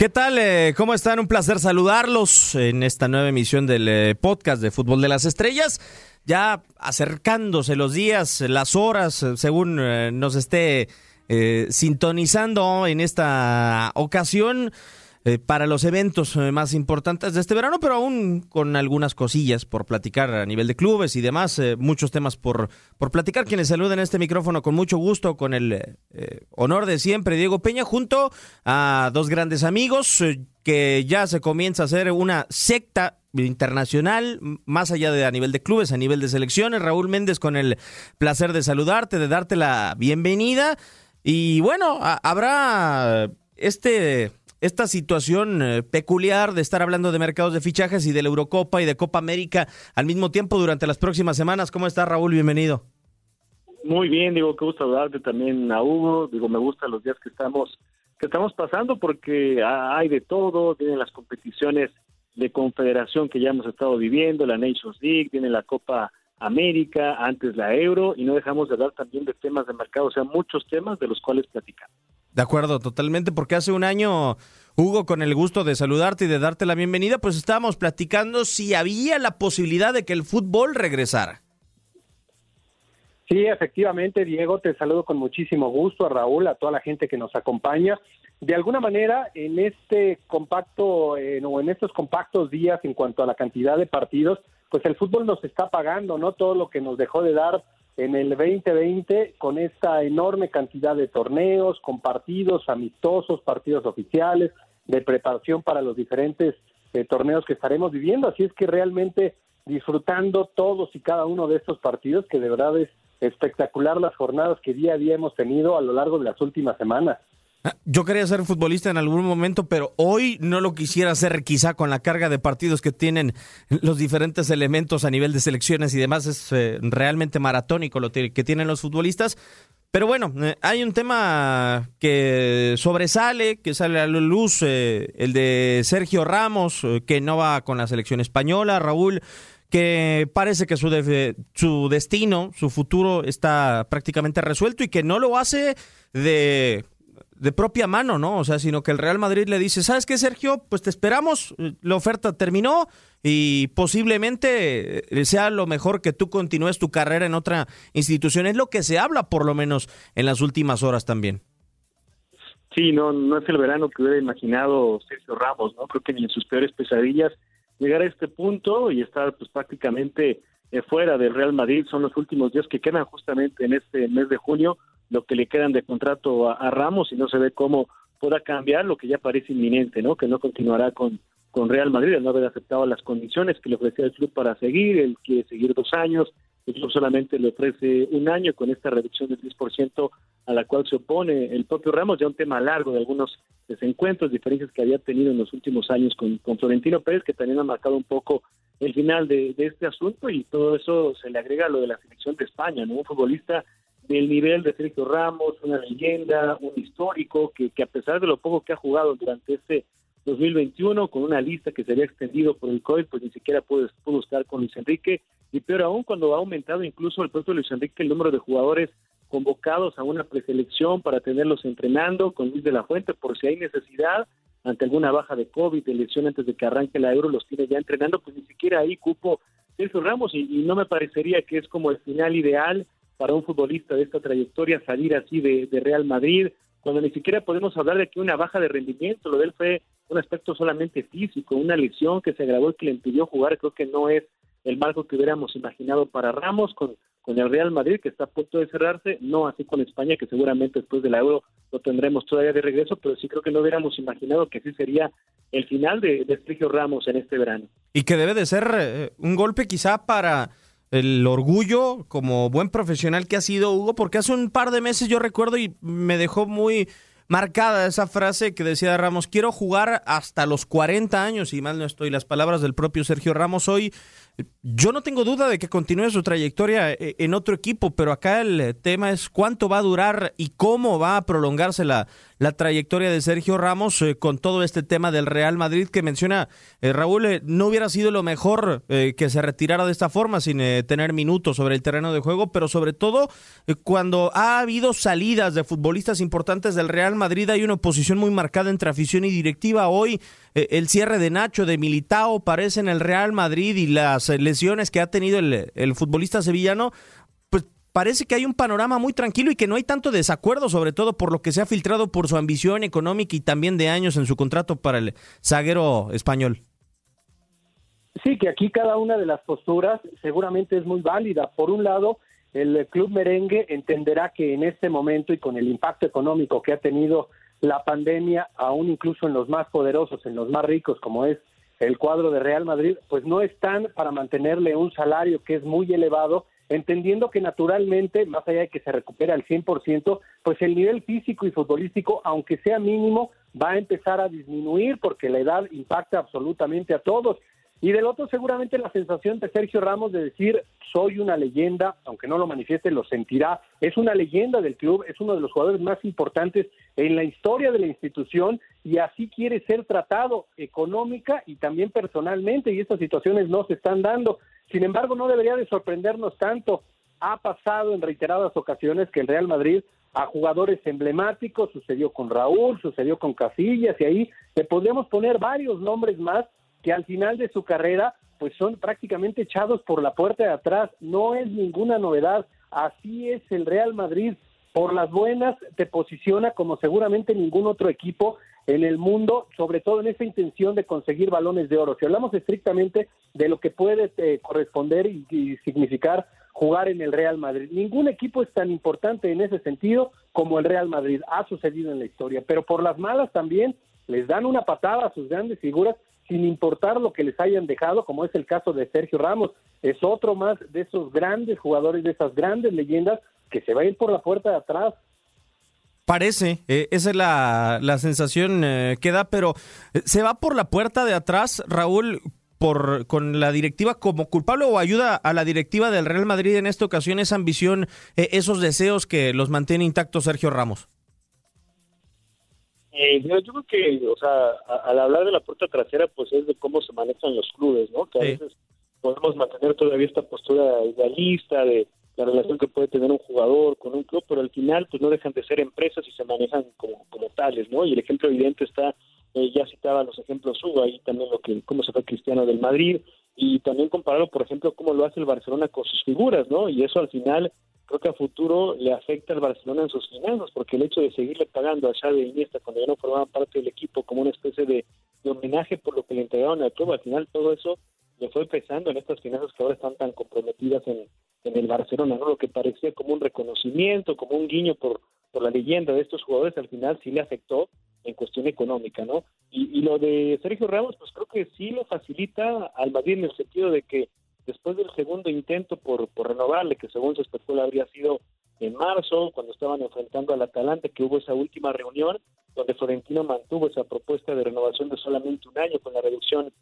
¿Qué tal? Eh, ¿Cómo están? Un placer saludarlos en esta nueva emisión del eh, podcast de Fútbol de las Estrellas. Ya acercándose los días, las horas, eh, según nos esté sintonizando en esta ocasión eh, para los eventos eh, más importantes de este verano, pero aún con algunas cosillas por platicar a nivel de clubes y demás, eh, muchos temas por, por platicar. Quienes saluden este micrófono con mucho gusto, con el eh, honor de siempre, Diego Peña, junto a dos grandes amigos que ya se comienza a hacer una secta internacional, más allá de a nivel de clubes, a nivel de selecciones. Raúl Méndez con el placer de saludarte, de darte la bienvenida. Y bueno, habrá este esta situación eh, peculiar de estar hablando de mercados de fichajes y de la Eurocopa y de Copa América al mismo tiempo durante las próximas semanas. ¿Cómo está Raúl? Bienvenido. Muy bien, digo, qué gusto saludarte también a Hugo. Digo, me gustan los días que estamos que estamos pasando porque ha- hay de todo, tienen las competiciones de confederación que ya hemos estado viviendo, la Nations League, tiene la Copa América, antes la Euro, y no dejamos de hablar también de temas de mercado, o sea, muchos temas de los cuales platicar. De acuerdo, totalmente, porque hace un año, Hugo, con el gusto de saludarte y de darte la bienvenida, pues estábamos platicando si había la posibilidad de que el fútbol regresara. Sí, efectivamente, Diego, te saludo con muchísimo gusto, a Raúl, a toda la gente que nos acompaña. De alguna manera, en este compacto, eh, o en estos compactos días en cuanto a la cantidad de partidos, pues el fútbol nos está pagando, ¿no? Todo lo que nos dejó de dar en el 2020 con esta enorme cantidad de torneos, con partidos amistosos, partidos oficiales, de preparación para los diferentes eh, torneos que estaremos viviendo. Así es que realmente disfrutando todos y cada uno de estos partidos, que de verdad es espectacular las jornadas que día a día hemos tenido a lo largo de las últimas semanas. Yo quería ser futbolista en algún momento, pero hoy no lo quisiera hacer quizá con la carga de partidos que tienen los diferentes elementos a nivel de selecciones y demás. Es eh, realmente maratónico lo que tienen los futbolistas. Pero bueno, eh, hay un tema que sobresale, que sale a la luz, eh, el de Sergio Ramos, que no va con la selección española, Raúl, que parece que su, de- su destino, su futuro está prácticamente resuelto y que no lo hace de, de propia mano, ¿no? O sea, sino que el Real Madrid le dice, ¿sabes qué, Sergio? Pues te esperamos, la oferta terminó y posiblemente eh, sea lo mejor que tú continúes tu carrera en otra institución. Es lo que se habla, por lo menos, en las últimas horas también. Sí, no, no es el verano que hubiera imaginado Sergio Ramos, ¿no? Creo que ni en sus peores pesadillas llegar a este punto y estar pues prácticamente eh, fuera del Real Madrid son los últimos días que quedan justamente en este mes de junio, lo que le quedan de contrato a, Ramos y no se ve cómo pueda cambiar lo que ya parece inminente, ¿no? Que no continuará con, con Real Madrid, al no haber aceptado las condiciones que le ofrecía el club para seguir, él quiere seguir dos años, el club solamente le ofrece un año con esta reducción del 10% a la cual se opone el propio Ramos, ya un tema largo de algunos desencuentros, diferencias que había tenido en los últimos años con, con Florentino Pérez, que también ha marcado un poco el final de, de este asunto y todo eso se le agrega a lo de la selección de España, ¿no? Un futbolista del nivel de Sergio Ramos, una leyenda, un histórico, que, que a pesar de lo poco que ha jugado durante este 2021, con una lista que se había extendido por el COVID, pues ni siquiera pudo, pudo estar con Luis Enrique, y peor aún cuando ha aumentado incluso el propio Luis Enrique el número de jugadores convocados a una preselección para tenerlos entrenando con Luis de la Fuente por si hay necesidad ante alguna baja de COVID, de lesión antes de que arranque la Euro, los tiene ya entrenando, pues ni siquiera ahí cupo Sergio Ramos y, y no me parecería que es como el final ideal para un futbolista de esta trayectoria salir así de, Real Madrid, cuando ni siquiera podemos hablar de que una baja de rendimiento, lo de él fue un aspecto solamente físico, una lesión que se agravó y que le impidió jugar, creo que no es el marco que hubiéramos imaginado para Ramos con, con el Real Madrid, que está a punto de cerrarse, no así con España, que seguramente después del Euro lo tendremos todavía de regreso, pero sí creo que no hubiéramos imaginado que así sería el final de, de Sergio Ramos en este verano. Y que debe de ser eh, un golpe quizá para el orgullo como buen profesional que ha sido Hugo, porque hace un par de meses yo recuerdo y me dejó muy marcada esa frase que decía Ramos, quiero jugar hasta los 40 años, y mal no estoy, las palabras del propio Sergio Ramos hoy yo no tengo duda de que continúe su trayectoria eh, en otro equipo, pero acá el eh, tema es cuánto va a durar y cómo va a prolongarse la, la trayectoria de Sergio Ramos eh, con todo este tema del Real Madrid que menciona Raúl. no hubiera sido lo mejor que se retirara de esta forma sin tener minutos sobre el terreno de juego, pero sobre todo cuando ha habido salidas de futbolistas importantes del Real Madrid hay una oposición muy marcada entre afición y directiva. Hoy el cierre de Nacho, de Militao, parece en el Real Madrid y las lesiones que ha tenido el, futbolista sevillano, pues parece que hay un panorama muy tranquilo y que no hay tanto desacuerdo, sobre todo por lo que se ha filtrado por su ambición económica y también de años en su contrato para el zaguero español. Sí, que aquí cada una de las posturas seguramente es muy válida. Por un lado, el club merengue entenderá que en este momento y con el impacto económico que ha tenido la pandemia, aún incluso en los más poderosos, en los más ricos, como es el cuadro de Real Madrid, pues no están para mantenerle un salario que es muy elevado, entendiendo que naturalmente, más allá de que se recupere al 100%, pues el nivel físico y futbolístico, aunque sea mínimo, va a empezar a disminuir porque la edad impacta absolutamente a todos. Y del otro, seguramente la sensación de Sergio Ramos de decir, soy una leyenda, aunque no lo manifieste, lo sentirá. Es una leyenda del club, es uno de los jugadores más importantes en la historia de la institución y así quiere ser tratado económica y también personalmente y estas situaciones no se están dando. Sin embargo, no debería de sorprendernos tanto. Ha pasado en reiteradas ocasiones que el Real Madrid a jugadores emblemáticos, sucedió con Raúl, sucedió con Casillas y ahí le podemos poner varios nombres más que al final de su carrera pues son prácticamente echados por la puerta de atrás. No es ninguna novedad. Así es el Real Madrid. Por las buenas te posiciona como seguramente ningún otro equipo en el mundo, sobre todo en esa intención de conseguir balones de oro. Si hablamos estrictamente de lo que puede eh, corresponder y, y significar jugar en el Real Madrid. Ningún equipo es tan importante en ese sentido como el Real Madrid. Ha sucedido en la historia. Pero por las malas también les dan una patada a sus grandes figuras sin importar lo que les hayan dejado, como es el caso de Sergio Ramos. Es otro más de esos grandes jugadores, de esas grandes leyendas que se va a ir por la puerta de atrás. Parece, eh, esa es la, sensación eh, que da, pero eh, ¿se va por la puerta de atrás, Raúl, por, con la directiva como culpable o ayuda a la directiva del Real Madrid en esta ocasión esa ambición, esos deseos que los mantiene intactos Sergio Ramos? Eh, yo creo que, o sea, al hablar de la puerta trasera, pues es de cómo se manejan los clubes, ¿no? Que a veces podemos mantener todavía esta postura idealista de la relación que puede tener un jugador con un club, pero al final, pues no dejan de ser empresas y se manejan como, como tales, ¿no? Y el ejemplo evidente está, eh, ya citaba los ejemplos Hugo, ahí también lo que, cómo se fue Cristiano del Madrid, y también compararlo, por ejemplo, cómo lo hace el Barcelona con sus figuras, ¿no? Y eso al final creo que a futuro le afecta al Barcelona en sus finanzas, porque el hecho de seguirle pagando a Xavi Iniesta cuando ya no formaba parte del equipo como una especie de, homenaje por lo que le entregaron al club, al final todo eso le fue pesando en estas finanzas que ahora están tan comprometidas en, en el Barcelona, ¿no? Lo que parecía como un reconocimiento, como un guiño por, por la leyenda de estos jugadores, al final sí le afectó en cuestión económica, ¿no? Y, lo de Sergio Ramos, pues creo que sí lo facilita al Madrid en el sentido de que después del segundo intento por, renovarle, que según se especula habría sido en marzo, cuando estaban enfrentando al Atalanta, que hubo esa última reunión, donde Florentino mantuvo esa propuesta de renovación de solamente un año con la reducción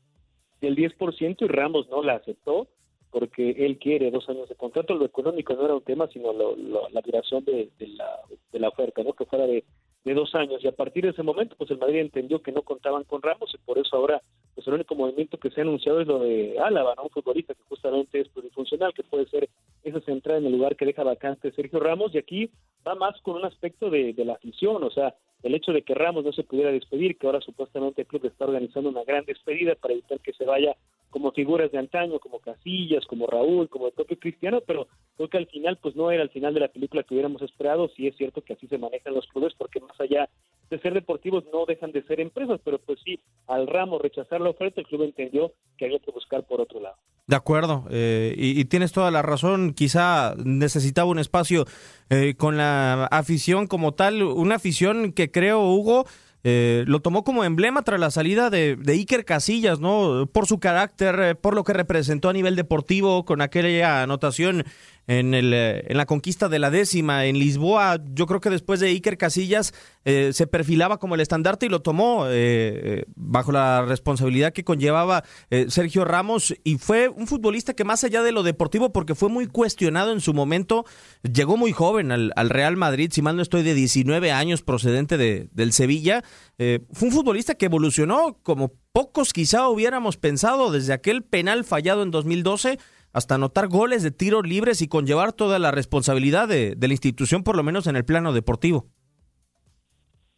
del 10% y Ramos no la aceptó porque él quiere dos años de contrato. Lo económico no era un tema, sino la duración de, la, de la oferta, ¿no? que fuera de, de dos años. Y a partir de ese momento, pues el Madrid entendió que no contaban con Ramos y por eso ahora pues el único movimiento que se ha anunciado es lo de Álava, ¿no? un futbolista que justamente es plurifuncional, que puede ser esa central en el lugar que deja vacante Sergio Ramos. Y aquí va más con un aspecto de, de la afición, o sea, el hecho de que Ramos no se pudiera despedir, que ahora supuestamente el club está organizando una gran despedida para evitar que se vaya como figuras de antaño, como Casillas, como Raúl, como el propio Cristiano, pero creo que al final pues no era el final de la película que hubiéramos esperado, sí es cierto que así se manejan los clubes, porque más allá de ser deportivos no dejan de ser empresas, pero pues sí, al ramo rechazar la oferta, el club entendió que había que buscar por otro lado. De acuerdo, eh, y, tienes toda la razón, quizá necesitaba un espacio eh, con la afición como tal, una afición que creo, Hugo, eh, lo tomó como emblema tras la salida de, de, Iker Casillas, ¿no? Por su carácter, eh, por lo que representó a nivel deportivo con aquella anotación en, el, eh, en la conquista de la décima en Lisboa. Yo creo que después de Iker Casillas eh, se perfilaba como el estandarte y lo tomó eh, bajo la responsabilidad que conllevaba Sergio Ramos y fue un futbolista que más allá de lo deportivo, porque fue muy cuestionado en su momento, llegó muy joven al, al Real Madrid, si mal no estoy, de 19 años procedente de, del Sevilla. fue un futbolista que evolucionó como pocos quizá hubiéramos pensado desde aquel penal fallado en 2012 hasta anotar goles de tiros libres y conllevar toda la responsabilidad de, de la institución, por lo menos en el plano deportivo.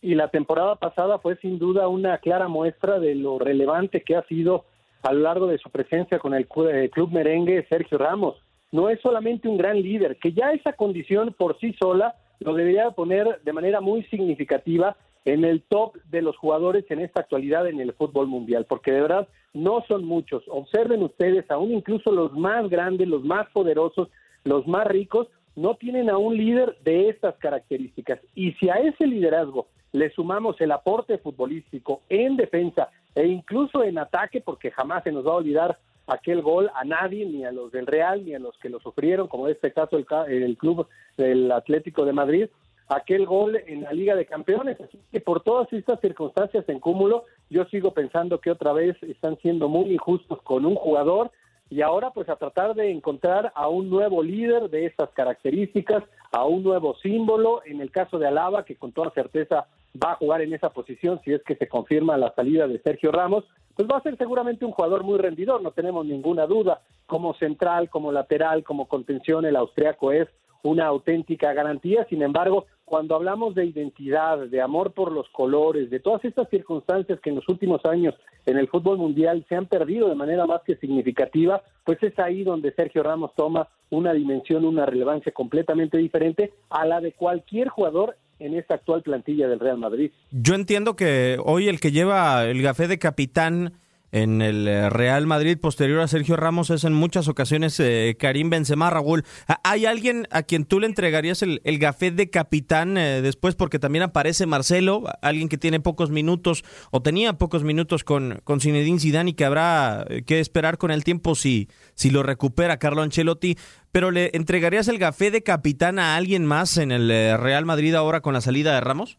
Y la temporada pasada fue sin duda una clara muestra de lo relevante que ha sido a lo largo de su presencia con el club merengue Sergio Ramos. No es solamente un gran líder, que ya esa condición por sí sola lo debería poner de manera muy significativa en el top de los jugadores en esta actualidad en el fútbol mundial, porque de verdad no son muchos. Observen ustedes, aún incluso los más grandes, los más poderosos, los más ricos, no tienen a un líder de estas características. Y si a ese liderazgo le sumamos el aporte futbolístico en defensa e incluso en ataque, porque jamás se nos va a olvidar aquel gol a nadie, ni a los del Real, ni a los que lo sufrieron, como en este caso el, el club del Atlético de Madrid, aquel gol en la Liga de Campeones. Así que por todas estas circunstancias en cúmulo, yo sigo pensando que otra vez están siendo muy injustos con un jugador y ahora pues a tratar de encontrar a un nuevo líder de estas características, a un nuevo símbolo, en el caso de Alaba, que con toda certeza va a jugar en esa posición si es que se confirma la salida de Sergio Ramos, pues va a ser seguramente un jugador muy rendidor, no tenemos ninguna duda, como central, como lateral, como contención, el austriaco es una auténtica garantía, sin embargo, cuando hablamos de identidad, de amor por los colores, de todas estas circunstancias que en los últimos años en el fútbol mundial se han perdido de manera más que significativa, pues es ahí donde Sergio Ramos toma una dimensión, una relevancia completamente diferente a la de cualquier jugador en esta actual plantilla del Real Madrid. Yo entiendo que hoy el que lleva el gafé de capitán en el eh, Real Madrid posterior a Sergio Ramos es en muchas ocasiones eh, Karim Benzema, Raúl. ¿Hay alguien a quien tú le entregarías el, el gafet de capitán eh, después? Porque también aparece Marcelo, alguien que tiene pocos minutos o tenía pocos minutos con, con Zinedine Zidane y que habrá que esperar con el tiempo si, si lo recupera Carlo Ancelotti. Pero ¿le entregarías el gafé de capitán a alguien más en el Real Madrid ahora con la salida de Ramos?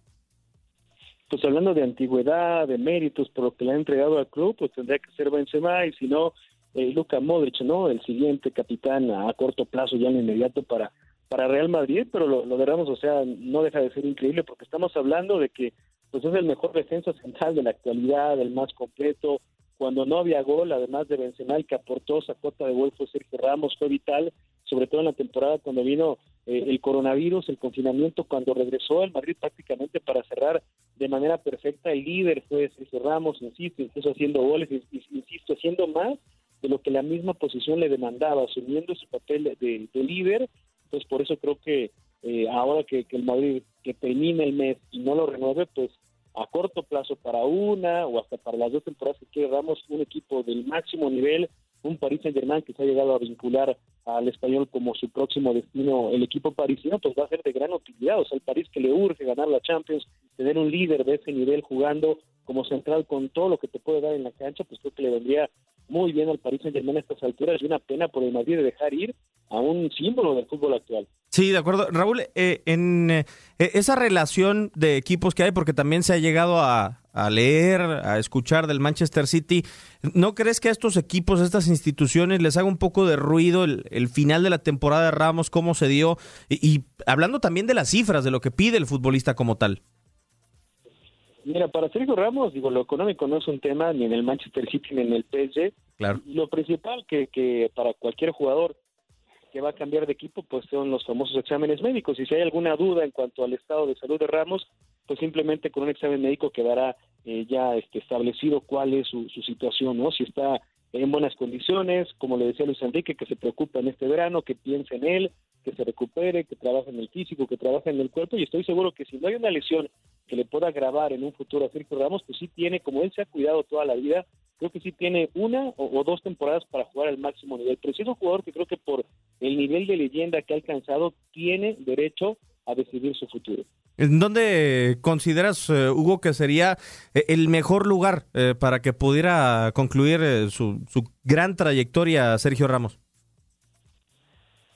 Pues hablando de antigüedad, de méritos por lo que le ha entregado al club, pues tendría que ser Benzema y si no, eh, Luka Modric, ¿no? El siguiente capitán a, corto plazo ya en inmediato para para Real Madrid, pero lo, lo de Ramos, o sea, no deja de ser increíble porque estamos hablando de que pues es el mejor defensa central de la actualidad, el más completo, cuando no había gol, además de Benzema, el que aportó esa cuota de gol fue Sergio Ramos, fue vital, sobre todo en la temporada cuando vino eh, el coronavirus, el confinamiento, cuando regresó al Madrid prácticamente para cerrar de manera perfecta, el líder fue Sergio Ramos, insisto, incluso haciendo goles, insisto, haciendo más de lo que la misma posición le demandaba, asumiendo su papel de, líder, entonces por eso creo que eh, ahora que, que el Madrid que termine el mes y no lo renueve, pues a corto plazo para una o hasta para las dos temporadas que quiere Ramos, un equipo del máximo nivel, un Paris Saint Germain que se ha llegado a vincular al español como su próximo destino, el equipo parisino, pues va a ser de gran utilidad. O sea, el París que le urge ganar la Champions, tener un líder de ese nivel jugando como central con todo lo que te puede dar en la cancha, pues creo que le vendría muy bien al Paris Saint Germain a estas alturas y una pena por el Madrid de dejar ir a un símbolo del fútbol actual. Sí, de acuerdo. Raúl, eh, en eh, esa relación de equipos que hay, porque también se ha llegado a, leer, a escuchar del Manchester City, ¿no crees que a estos equipos, a estas instituciones, les haga un poco de ruido el, final de la temporada de Ramos, cómo se dio? Y, hablando también de las cifras, de lo que pide el futbolista como tal. Mira, para Sergio Ramos, digo, lo económico no es un tema ni en el Manchester City ni en el PSG. Claro. Lo principal que, que para cualquier jugador que va a cambiar de equipo, pues son los famosos exámenes médicos. Y si hay alguna duda en cuanto al estado de salud de Ramos, pues simplemente con un examen médico quedará eh, ya este, establecido cuál es su, su situación, ¿no? Si está en buenas condiciones, como le decía Luis Enrique, que se preocupa en este verano, que piense en él, que se recupere, que trabaje en el físico, que trabaje en el cuerpo, y estoy seguro que si no hay una lesión que le pueda grabar en un futuro a Sergio Ramos, pues sí tiene, como él se ha cuidado toda la vida, creo que sí tiene una o, dos temporadas para jugar al máximo nivel. Pero sí es un jugador que creo que por el nivel de leyenda que ha alcanzado, tiene derecho a decidir su futuro. ¿En dónde consideras, eh, Hugo, que sería eh, el mejor lugar eh, para que pudiera concluir su, su gran trayectoria Sergio Ramos?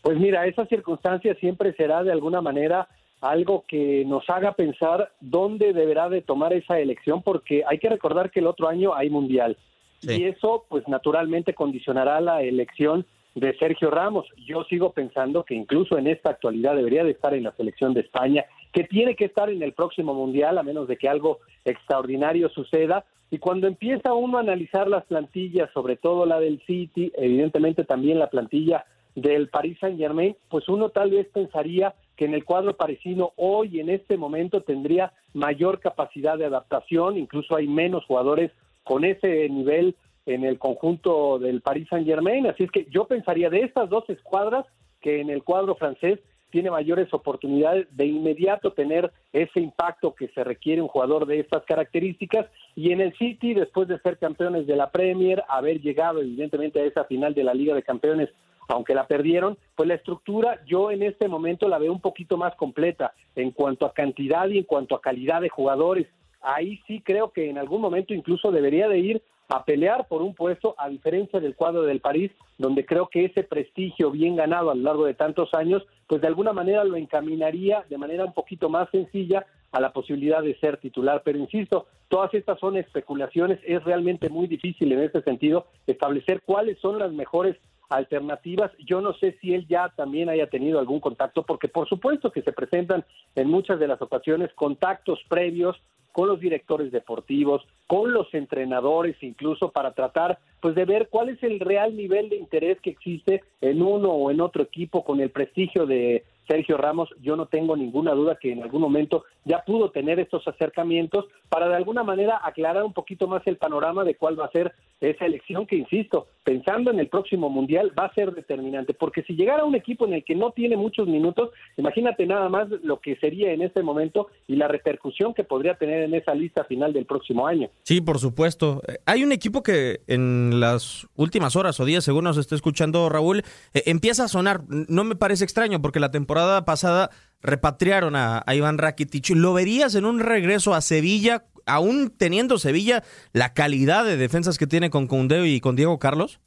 Pues mira, esa circunstancia siempre será de alguna manera algo que nos haga pensar dónde deberá de tomar esa elección, porque hay que recordar que el otro año hay mundial. Y eso, pues naturalmente condicionará la elección de Sergio Ramos. Yo sigo pensando que incluso en esta actualidad debería de estar en la selección de España, que tiene que estar en el próximo mundial, a menos de que algo extraordinario suceda. Y cuando empieza uno a analizar las plantillas, sobre todo la del City, evidentemente también la plantilla del Paris Saint Germain, pues uno tal vez pensaría que en el cuadro parisino hoy en este momento tendría mayor capacidad de adaptación, incluso hay menos jugadores con ese nivel en el conjunto del Paris Saint Germain, así es que yo pensaría de estas dos escuadras que en el cuadro francés tiene mayores oportunidades de inmediato tener ese impacto que se requiere un jugador de estas características. Y en el City después de ser campeones de la Premier, haber llegado evidentemente a esa final de la Liga de Campeones aunque la perdieron, pues la estructura yo en este momento la veo un poquito más completa en cuanto a cantidad y en cuanto a calidad de jugadores. Ahí sí creo que en algún momento incluso debería de ir a pelear por un puesto, a diferencia del cuadro del París, donde creo que ese prestigio bien ganado a lo largo de tantos años, pues de alguna manera lo encaminaría de manera un poquito más sencilla a la posibilidad de ser titular. Pero insisto, todas estas son especulaciones, es realmente muy difícil en ese sentido establecer cuáles son las mejores alternativas. Yo no sé si él ya también haya tenido algún contacto, porque por supuesto que se presentan en muchas de las ocasiones contactos previos con los directores deportivos, con los entrenadores, incluso para tratar pues de ver cuál es el real nivel de interés que existe en uno o en otro equipo con el prestigio de Sergio Ramos, yo no tengo ninguna duda que en algún momento ya pudo tener estos acercamientos para de alguna manera aclarar un poquito más el panorama de cuál va a ser esa elección que, insisto, pensando en el próximo Mundial va a ser determinante, porque si llegara un equipo en el que no tiene muchos minutos, imagínate nada más lo que sería en este momento y la repercusión que podría tener en esa lista final del próximo año. Sí, por supuesto. Hay un equipo que en las últimas horas o días, según nos está escuchando Raúl, eh, empieza a sonar. No me parece extraño porque la temporada pasada repatriaron a, Iván Rakitic. ¿Lo verías en un regreso a Sevilla, aún teniendo Sevilla la calidad de defensas que tiene con Cundeo y con Diego Carlos?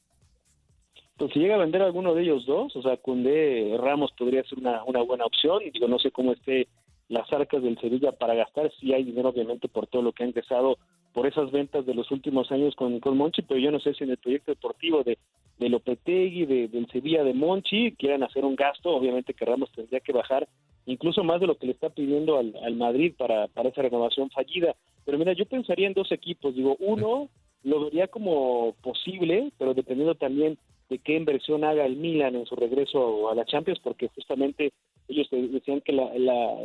Pues si llega a vender alguno de ellos dos, o sea, Cundé Ramos podría ser una, buena opción. Digo, no sé cómo esté las arcas del Sevilla para gastar. si hay dinero, obviamente, por todo lo que han empezado por esas ventas de los últimos años con, con Monchi, pero yo no sé si en el proyecto deportivo de, de Lopetegui, de, del Sevilla de Monchi, quieran hacer un gasto. Obviamente que Ramos tendría que bajar incluso más de lo que le está pidiendo al, al Madrid para, para esa renovación fallida. Pero mira, yo pensaría en dos equipos. Digo, uno lo vería como posible, pero dependiendo también de qué inversión haga el Milan en su regreso a la Champions, porque justamente ellos decían que la,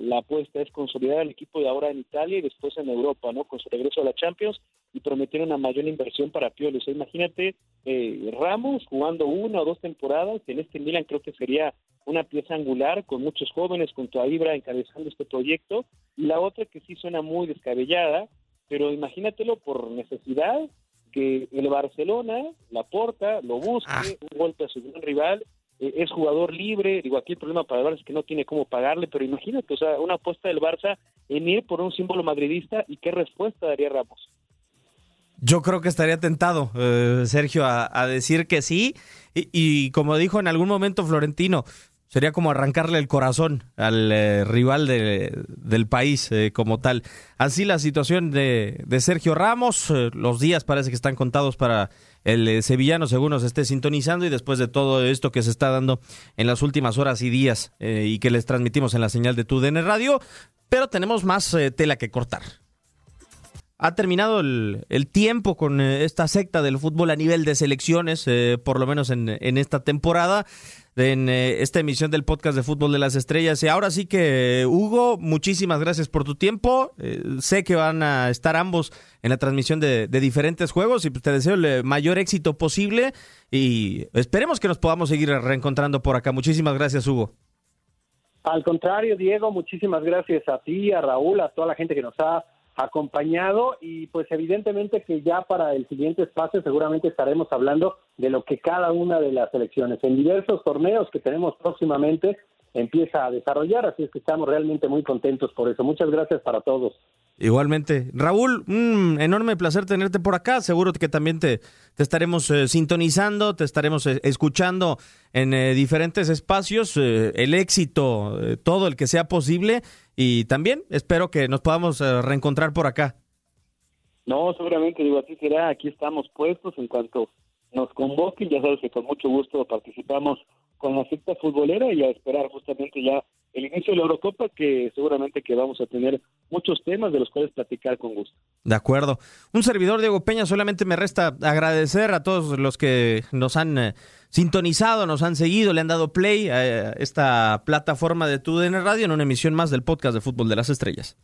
la, apuesta es consolidar al equipo de ahora en Italia y después en Europa, ¿no? Con su regreso a la Champions y prometieron una mayor inversión para Pioli. O imagínate eh, Ramos jugando una o dos temporadas, en este Milan creo que sería una pieza angular con muchos jóvenes, con tu Ibra encabezando este proyecto, y la otra que sí suena muy descabellada, pero imagínatelo por necesidad, que el Barcelona, la porta, lo busque, ah. un golpe a su gran rival, eh, es jugador libre, digo, aquí el problema para el Barça es que no tiene cómo pagarle, pero imagínate, o sea, una apuesta del Barça en ir por un símbolo madridista y qué respuesta daría Ramos. Yo creo que estaría tentado, eh, Sergio, a, decir que sí. y, como dijo en algún momento Florentino, Sería como arrancarle el corazón al eh, rival del país eh, como tal. Así la situación de, Sergio Ramos. Eh, los días parece que están contados para el sevillano, según nos esté sintonizando. Y después de todo esto que se está dando en las últimas horas y días y que les transmitimos en la señal de TUDN Radio. Pero tenemos más tela que cortar. Ha terminado el, tiempo con esta secta del fútbol a nivel de selecciones, por lo menos en, en esta temporada en eh, esta emisión del podcast de Fútbol de las Estrellas. Y ahora sí que, Hugo, muchísimas gracias por tu tiempo. Eh, sé que van a estar ambos en la transmisión de, diferentes juegos y pues, te deseo el mayor éxito posible y esperemos que nos podamos seguir reencontrando por acá. Muchísimas gracias, Hugo. Al contrario, Diego, muchísimas gracias a ti, a Raúl, a toda la gente que nos ha acompañado y pues evidentemente que ya para el siguiente espacio seguramente estaremos hablando de lo que cada una de las elecciones en diversos torneos que tenemos próximamente empieza a desarrollar, así es que estamos realmente muy contentos por eso. Muchas gracias para todos. Igualmente. Raúl, un enorme placer tenerte por acá. Seguro que también te, te estaremos eh, sintonizando, te estaremos eh, escuchando en eh, diferentes espacios. el éxito, todo el que sea posible. Y también espero que nos podamos reencontrar por acá. No, seguramente, digo, así será. Aquí estamos puestos en cuanto nos convoquen. Ya sabes que con mucho gusto participamos con la secta futbolera y a esperar justamente ya el inicio de la Eurocopa, que seguramente que vamos a tener muchos temas de los cuales platicar con gusto. De acuerdo. Un servidor, Diego Peña, solamente me resta agradecer a todos los que nos han eh, sintonizado, nos han seguido, le han dado play a esta plataforma de TUDN Radio en una emisión más del podcast de Fútbol de las Estrellas.